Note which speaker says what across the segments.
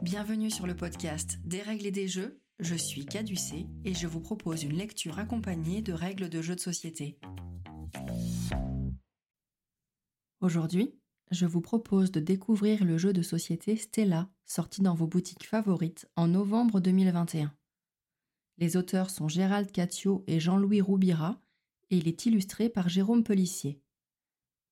Speaker 1: Bienvenue sur le podcast Des règles et des jeux. Je suis Caducé et je vous propose une lecture accompagnée de règles de jeux de société. Aujourd'hui, je vous propose de découvrir le jeu de société Stella, sorti dans vos boutiques favorites en novembre 2021. Les auteurs sont Gérald Catio et Jean-Louis Roubira et il est illustré par Jérôme Pellissier.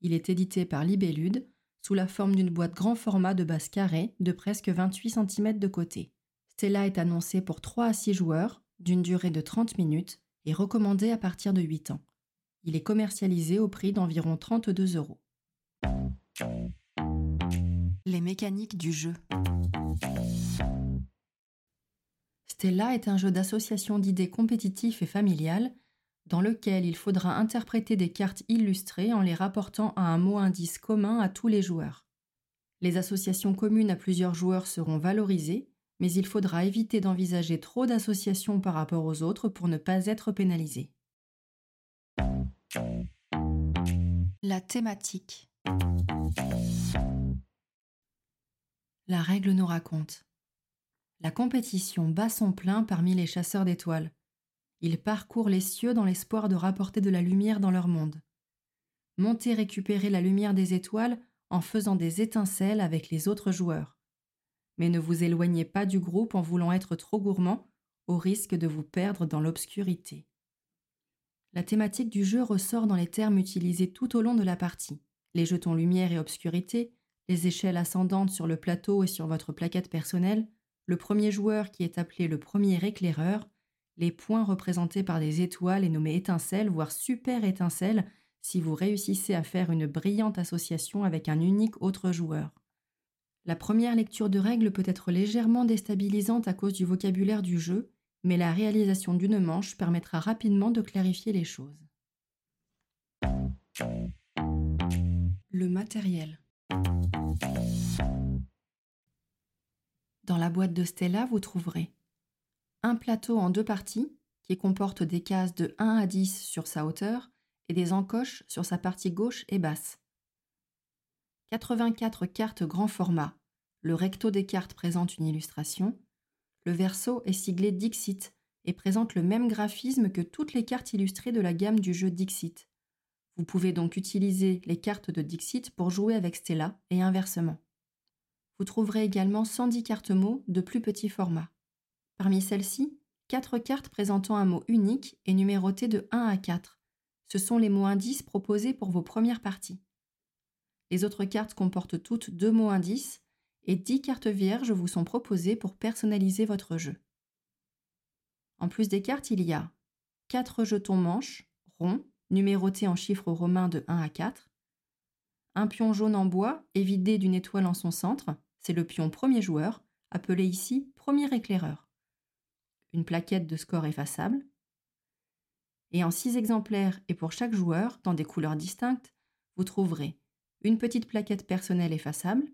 Speaker 1: Il est édité par Libellude sous la forme d'une boîte grand format de base carrée de presque 28 cm de côté. Stella est annoncé pour 3 à 6 joueurs, d'une durée de 30 minutes et recommandé à partir de 8 ans. Il est commercialisé au prix d'environ 32 euros. Les mécaniques du jeu. Stella est un jeu d'association d'idées compétitif et familial dans lequel il faudra interpréter des cartes illustrées en les rapportant à un mot indice commun à tous les joueurs. Les associations communes à plusieurs joueurs seront valorisées, mais il faudra éviter d'envisager trop d'associations par rapport aux autres pour ne pas être pénalisé. La thématique. La règle nous raconte. La compétition bat son plein parmi les chasseurs d'étoiles. Ils parcourent les cieux dans l'espoir de rapporter de la lumière dans leur monde. Montez récupérer la lumière des étoiles en faisant des étincelles avec les autres joueurs. Mais ne vous éloignez pas du groupe en voulant être trop gourmand, au risque de vous perdre dans l'obscurité. La thématique du jeu ressort dans les termes utilisés tout au long de la partie. Les jetons lumière et obscurité, les échelles ascendantes sur le plateau et sur votre plaquette personnelle, le premier joueur qui est appelé le premier éclaireur, les points représentés par des étoiles et nommés étincelles, voire super étincelles, si vous réussissez à faire une brillante association avec un unique autre joueur. La première lecture de règles peut être légèrement déstabilisante à cause du vocabulaire du jeu, mais la réalisation d'une manche permettra rapidement de clarifier les choses. Le matériel. Dans la boîte de Stella, vous trouverez un plateau en deux parties qui comporte des cases de 1 à 10 sur sa hauteur et des encoches sur sa partie gauche et basse. 84 cartes grand format. Le recto des cartes présente une illustration. Le verso est siglé Dixit et présente le même graphisme que toutes les cartes illustrées de la gamme du jeu Dixit. Vous pouvez donc utiliser les cartes de Dixit pour jouer avec Stella et inversement. Vous trouverez également 110 cartes mots de plus petit format. Parmi celles-ci, quatre cartes présentant un mot unique et numérotées de 1 à 4. Ce sont les mots indices proposés pour vos premières parties. Les autres cartes comportent toutes deux mots indices et 10 cartes vierges vous sont proposées pour personnaliser votre jeu. En plus des cartes, il y a 4 jetons manches, ronds, numérotés en chiffres romains de 1 à 4, un pion jaune en bois et vidé d'une étoile en son centre, c'est le pion premier joueur, appelé ici premier éclaireur une plaquette de score effaçable. Et en six exemplaires et pour chaque joueur, dans des couleurs distinctes, vous trouverez une petite plaquette personnelle effaçable,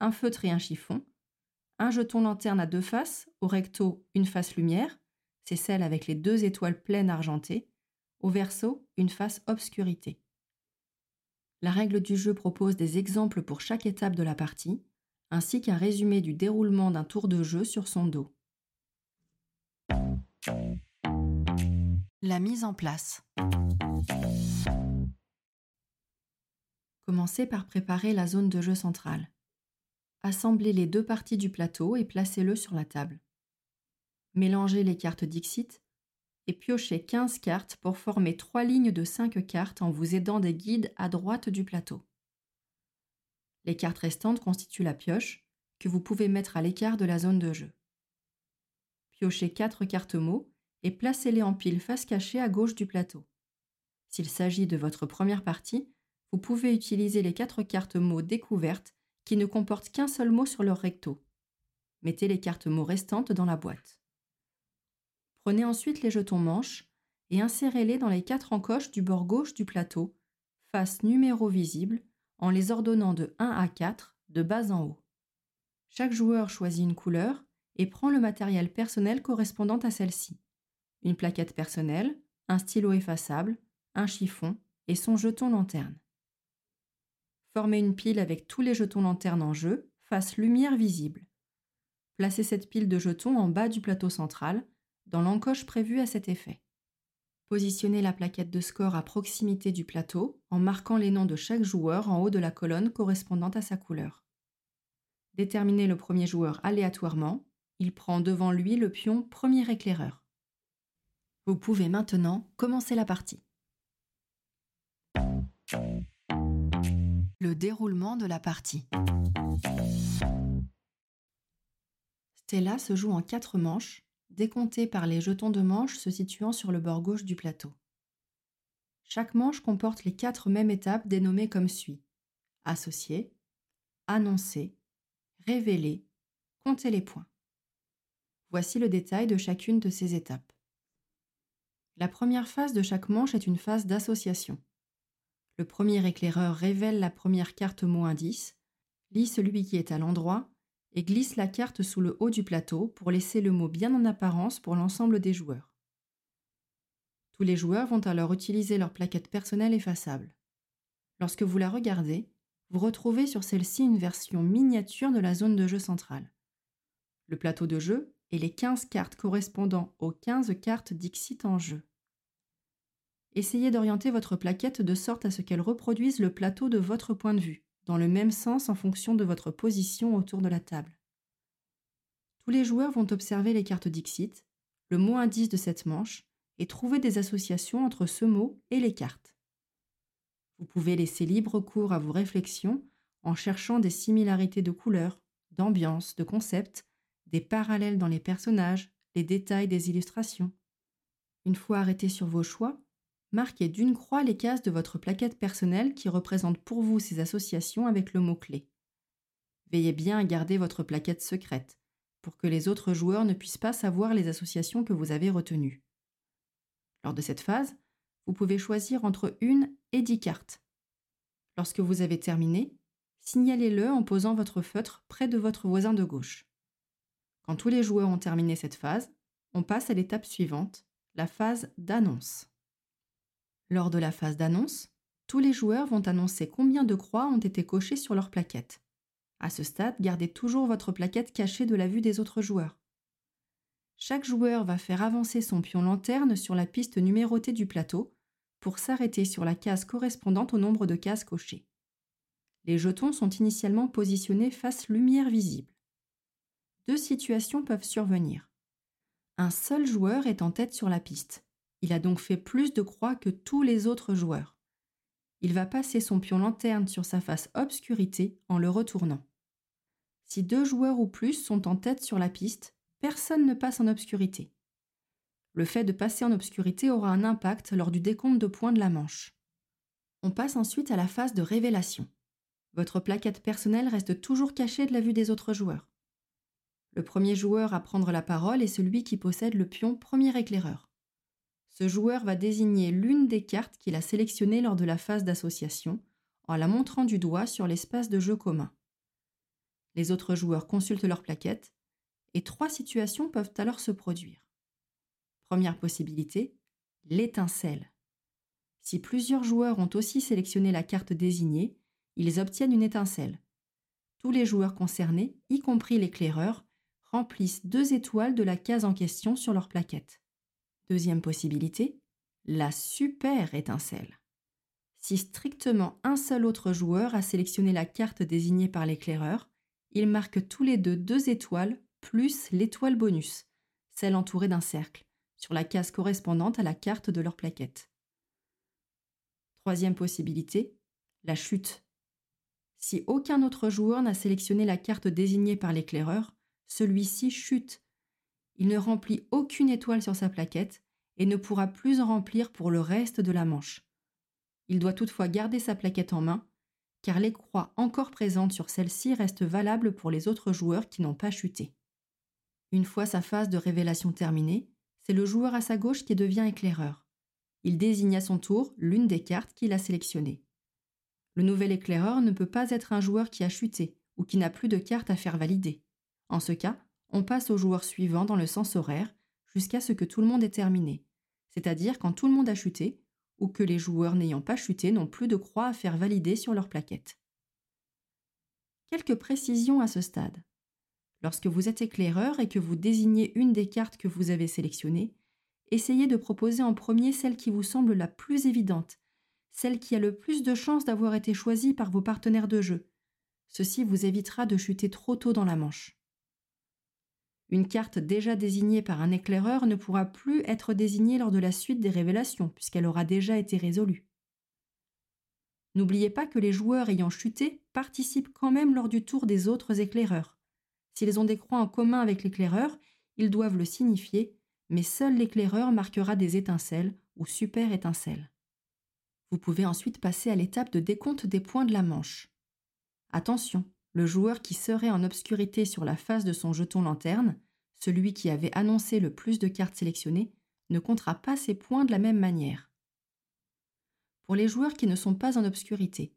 Speaker 1: un feutre et un chiffon, un jeton lanterne à deux faces, au recto une face lumière, c'est celle avec les deux étoiles pleines argentées, au verso une face obscurité. La règle du jeu propose des exemples pour chaque étape de la partie, ainsi qu'un résumé du déroulement d'un tour de jeu sur son dos. La mise en place. Commencez par préparer la zone de jeu centrale. Assemblez les deux parties du plateau et placez-le sur la table. Mélangez les cartes Dixit et piochez 15 cartes pour former trois lignes de 5 cartes en vous aidant des guides à droite du plateau. Les cartes restantes constituent la pioche que vous pouvez mettre à l'écart de la zone de jeu piochez quatre cartes mots et placez-les en pile face cachée à gauche du plateau. S'il s'agit de votre première partie, vous pouvez utiliser les quatre cartes mots découvertes qui ne comportent qu'un seul mot sur leur recto. Mettez les cartes mots restantes dans la boîte. Prenez ensuite les jetons manches et insérez-les dans les quatre encoches du bord gauche du plateau, face numéro visible, en les ordonnant de 1 à 4, de bas en haut. Chaque joueur choisit une couleur et prend le matériel personnel correspondant à celle-ci. Une plaquette personnelle, un stylo effaçable, un chiffon et son jeton lanterne. Formez une pile avec tous les jetons lanterne en jeu, face lumière visible. Placez cette pile de jetons en bas du plateau central, dans l'encoche prévue à cet effet. Positionnez la plaquette de score à proximité du plateau en marquant les noms de chaque joueur en haut de la colonne correspondant à sa couleur. Déterminez le premier joueur aléatoirement. Il prend devant lui le pion premier éclaireur. Vous pouvez maintenant commencer la partie. Le déroulement de la partie. Stella se joue en quatre manches, décomptées par les jetons de manches se situant sur le bord gauche du plateau. Chaque manche comporte les quatre mêmes étapes dénommées comme suit associer, annoncer, révéler, compter les points. Voici le détail de chacune de ces étapes. La première phase de chaque manche est une phase d'association. Le premier éclaireur révèle la première carte mot indice, lit celui qui est à l'endroit et glisse la carte sous le haut du plateau pour laisser le mot bien en apparence pour l'ensemble des joueurs. Tous les joueurs vont alors utiliser leur plaquette personnelle effaçable. Lorsque vous la regardez, vous retrouvez sur celle-ci une version miniature de la zone de jeu centrale. Le plateau de jeu et les 15 cartes correspondant aux 15 cartes Dixit en jeu. Essayez d'orienter votre plaquette de sorte à ce qu'elle reproduise le plateau de votre point de vue, dans le même sens en fonction de votre position autour de la table. Tous les joueurs vont observer les cartes Dixit, le mot indice de cette manche, et trouver des associations entre ce mot et les cartes. Vous pouvez laisser libre cours à vos réflexions en cherchant des similarités de couleurs, d'ambiance, de concepts, des parallèles dans les personnages, les détails des illustrations. Une fois arrêté sur vos choix, marquez d'une croix les cases de votre plaquette personnelle qui représentent pour vous ces associations avec le mot-clé. Veillez bien à garder votre plaquette secrète, pour que les autres joueurs ne puissent pas savoir les associations que vous avez retenues. Lors de cette phase, vous pouvez choisir entre une et dix cartes. Lorsque vous avez terminé, signalez-le en posant votre feutre près de votre voisin de gauche. Quand tous les joueurs ont terminé cette phase, on passe à l'étape suivante, la phase d'annonce. Lors de la phase d'annonce, tous les joueurs vont annoncer combien de croix ont été cochées sur leur plaquette. À ce stade, gardez toujours votre plaquette cachée de la vue des autres joueurs. Chaque joueur va faire avancer son pion lanterne sur la piste numérotée du plateau pour s'arrêter sur la case correspondante au nombre de cases cochées. Les jetons sont initialement positionnés face lumière visible deux situations peuvent survenir. Un seul joueur est en tête sur la piste. Il a donc fait plus de croix que tous les autres joueurs. Il va passer son pion lanterne sur sa face obscurité en le retournant. Si deux joueurs ou plus sont en tête sur la piste, personne ne passe en obscurité. Le fait de passer en obscurité aura un impact lors du décompte de points de la manche. On passe ensuite à la phase de révélation. Votre plaquette personnelle reste toujours cachée de la vue des autres joueurs. Le premier joueur à prendre la parole est celui qui possède le pion premier éclaireur. Ce joueur va désigner l'une des cartes qu'il a sélectionnées lors de la phase d'association en la montrant du doigt sur l'espace de jeu commun. Les autres joueurs consultent leur plaquette et trois situations peuvent alors se produire. Première possibilité, l'étincelle. Si plusieurs joueurs ont aussi sélectionné la carte désignée, ils obtiennent une étincelle. Tous les joueurs concernés, y compris l'éclaireur, remplissent deux étoiles de la case en question sur leur plaquette. Deuxième possibilité, la super étincelle. Si strictement un seul autre joueur a sélectionné la carte désignée par l'éclaireur, ils marquent tous les deux deux étoiles plus l'étoile bonus, celle entourée d'un cercle, sur la case correspondante à la carte de leur plaquette. Troisième possibilité, la chute. Si aucun autre joueur n'a sélectionné la carte désignée par l'éclaireur, celui-ci chute. Il ne remplit aucune étoile sur sa plaquette et ne pourra plus en remplir pour le reste de la manche. Il doit toutefois garder sa plaquette en main, car les croix encore présentes sur celle-ci restent valables pour les autres joueurs qui n'ont pas chuté. Une fois sa phase de révélation terminée, c'est le joueur à sa gauche qui devient éclaireur. Il désigne à son tour l'une des cartes qu'il a sélectionnées. Le nouvel éclaireur ne peut pas être un joueur qui a chuté ou qui n'a plus de cartes à faire valider. En ce cas, on passe au joueur suivant dans le sens horaire jusqu'à ce que tout le monde ait terminé, c'est-à-dire quand tout le monde a chuté ou que les joueurs n'ayant pas chuté n'ont plus de croix à faire valider sur leur plaquette. Quelques précisions à ce stade. Lorsque vous êtes éclaireur et que vous désignez une des cartes que vous avez sélectionnées, essayez de proposer en premier celle qui vous semble la plus évidente, celle qui a le plus de chances d'avoir été choisie par vos partenaires de jeu. Ceci vous évitera de chuter trop tôt dans la manche. Une carte déjà désignée par un éclaireur ne pourra plus être désignée lors de la suite des révélations, puisqu'elle aura déjà été résolue. N'oubliez pas que les joueurs ayant chuté participent quand même lors du tour des autres éclaireurs. S'ils ont des croix en commun avec l'éclaireur, ils doivent le signifier, mais seul l'éclaireur marquera des étincelles ou super étincelles. Vous pouvez ensuite passer à l'étape de décompte des points de la manche. Attention, le joueur qui serait en obscurité sur la face de son jeton lanterne, celui qui avait annoncé le plus de cartes sélectionnées, ne comptera pas ses points de la même manière. Pour les joueurs qui ne sont pas en obscurité,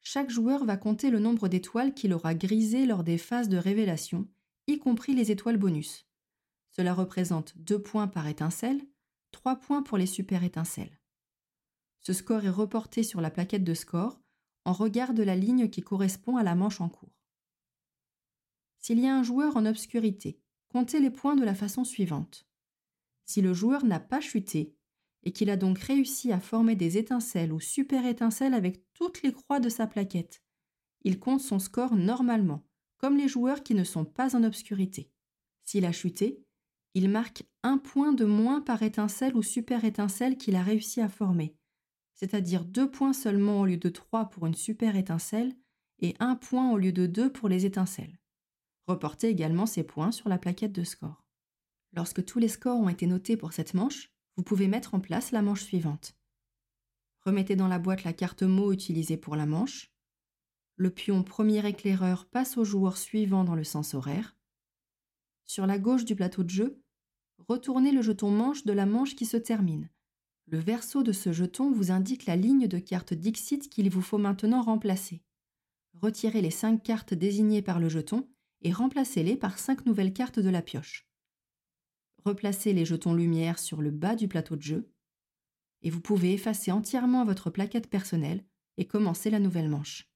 Speaker 1: chaque joueur va compter le nombre d'étoiles qu'il aura grisées lors des phases de révélation, y compris les étoiles bonus. Cela représente 2 points par étincelle, 3 points pour les super étincelles. Ce score est reporté sur la plaquette de score en regard de la ligne qui correspond à la manche en cours. S'il y a un joueur en obscurité, comptez les points de la façon suivante. Si le joueur n'a pas chuté, et qu'il a donc réussi à former des étincelles ou super étincelles avec toutes les croix de sa plaquette. Il compte son score normalement, comme les joueurs qui ne sont pas en obscurité. S'il a chuté, il marque un point de moins par étincelle ou super étincelle qu'il a réussi à former, c'est-à-dire deux points seulement au lieu de trois pour une super étincelle et un point au lieu de deux pour les étincelles. Reportez également ces points sur la plaquette de score. Lorsque tous les scores ont été notés pour cette manche, vous pouvez mettre en place la manche suivante. Remettez dans la boîte la carte mot utilisée pour la manche. Le pion premier éclaireur passe au joueur suivant dans le sens horaire. Sur la gauche du plateau de jeu, retournez le jeton manche de la manche qui se termine. Le verso de ce jeton vous indique la ligne de cartes Dixit qu'il vous faut maintenant remplacer. Retirez les 5 cartes désignées par le jeton et remplacez-les par 5 nouvelles cartes de la pioche replacez les jetons lumière sur le bas du plateau de jeu, et vous pouvez effacer entièrement votre plaquette personnelle et commencer la nouvelle manche.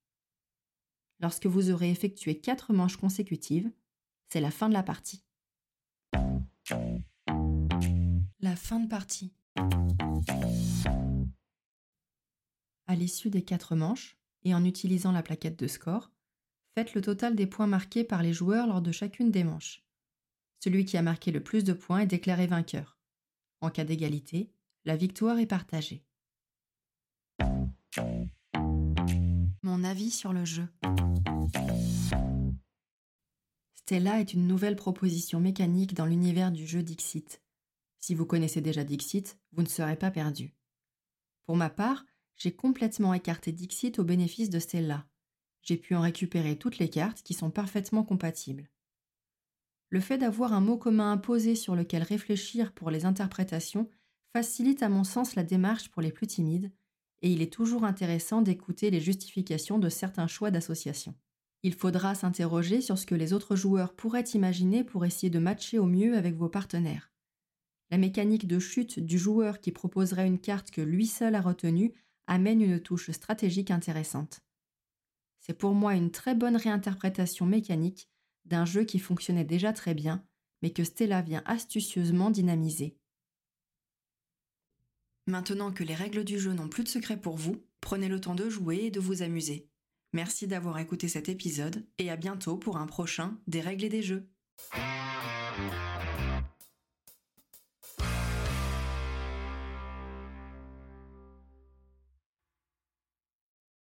Speaker 1: Lorsque vous aurez effectué quatre manches consécutives, c'est la fin de la partie. La fin de partie. À l'issue des quatre manches, et en utilisant la plaquette de score, faites le total des points marqués par les joueurs lors de chacune des manches. Celui qui a marqué le plus de points est déclaré vainqueur. En cas d'égalité, la victoire est partagée. Mon avis sur le jeu. Stella est une nouvelle proposition mécanique dans l'univers du jeu Dixit. Si vous connaissez déjà Dixit, vous ne serez pas perdu. Pour ma part, j'ai complètement écarté Dixit au bénéfice de Stella. J'ai pu en récupérer toutes les cartes qui sont parfaitement compatibles. Le fait d'avoir un mot commun imposé sur lequel réfléchir pour les interprétations facilite à mon sens la démarche pour les plus timides, et il est toujours intéressant d'écouter les justifications de certains choix d'association. Il faudra s'interroger sur ce que les autres joueurs pourraient imaginer pour essayer de matcher au mieux avec vos partenaires. La mécanique de chute du joueur qui proposerait une carte que lui seul a retenue amène une touche stratégique intéressante. C'est pour moi une très bonne réinterprétation mécanique d'un jeu qui fonctionnait déjà très bien, mais que Stella vient astucieusement dynamiser. Maintenant que les règles du jeu n'ont plus de secret pour vous, prenez le temps de jouer et de vous amuser. Merci d'avoir écouté cet épisode et à bientôt pour un prochain Des règles et des jeux.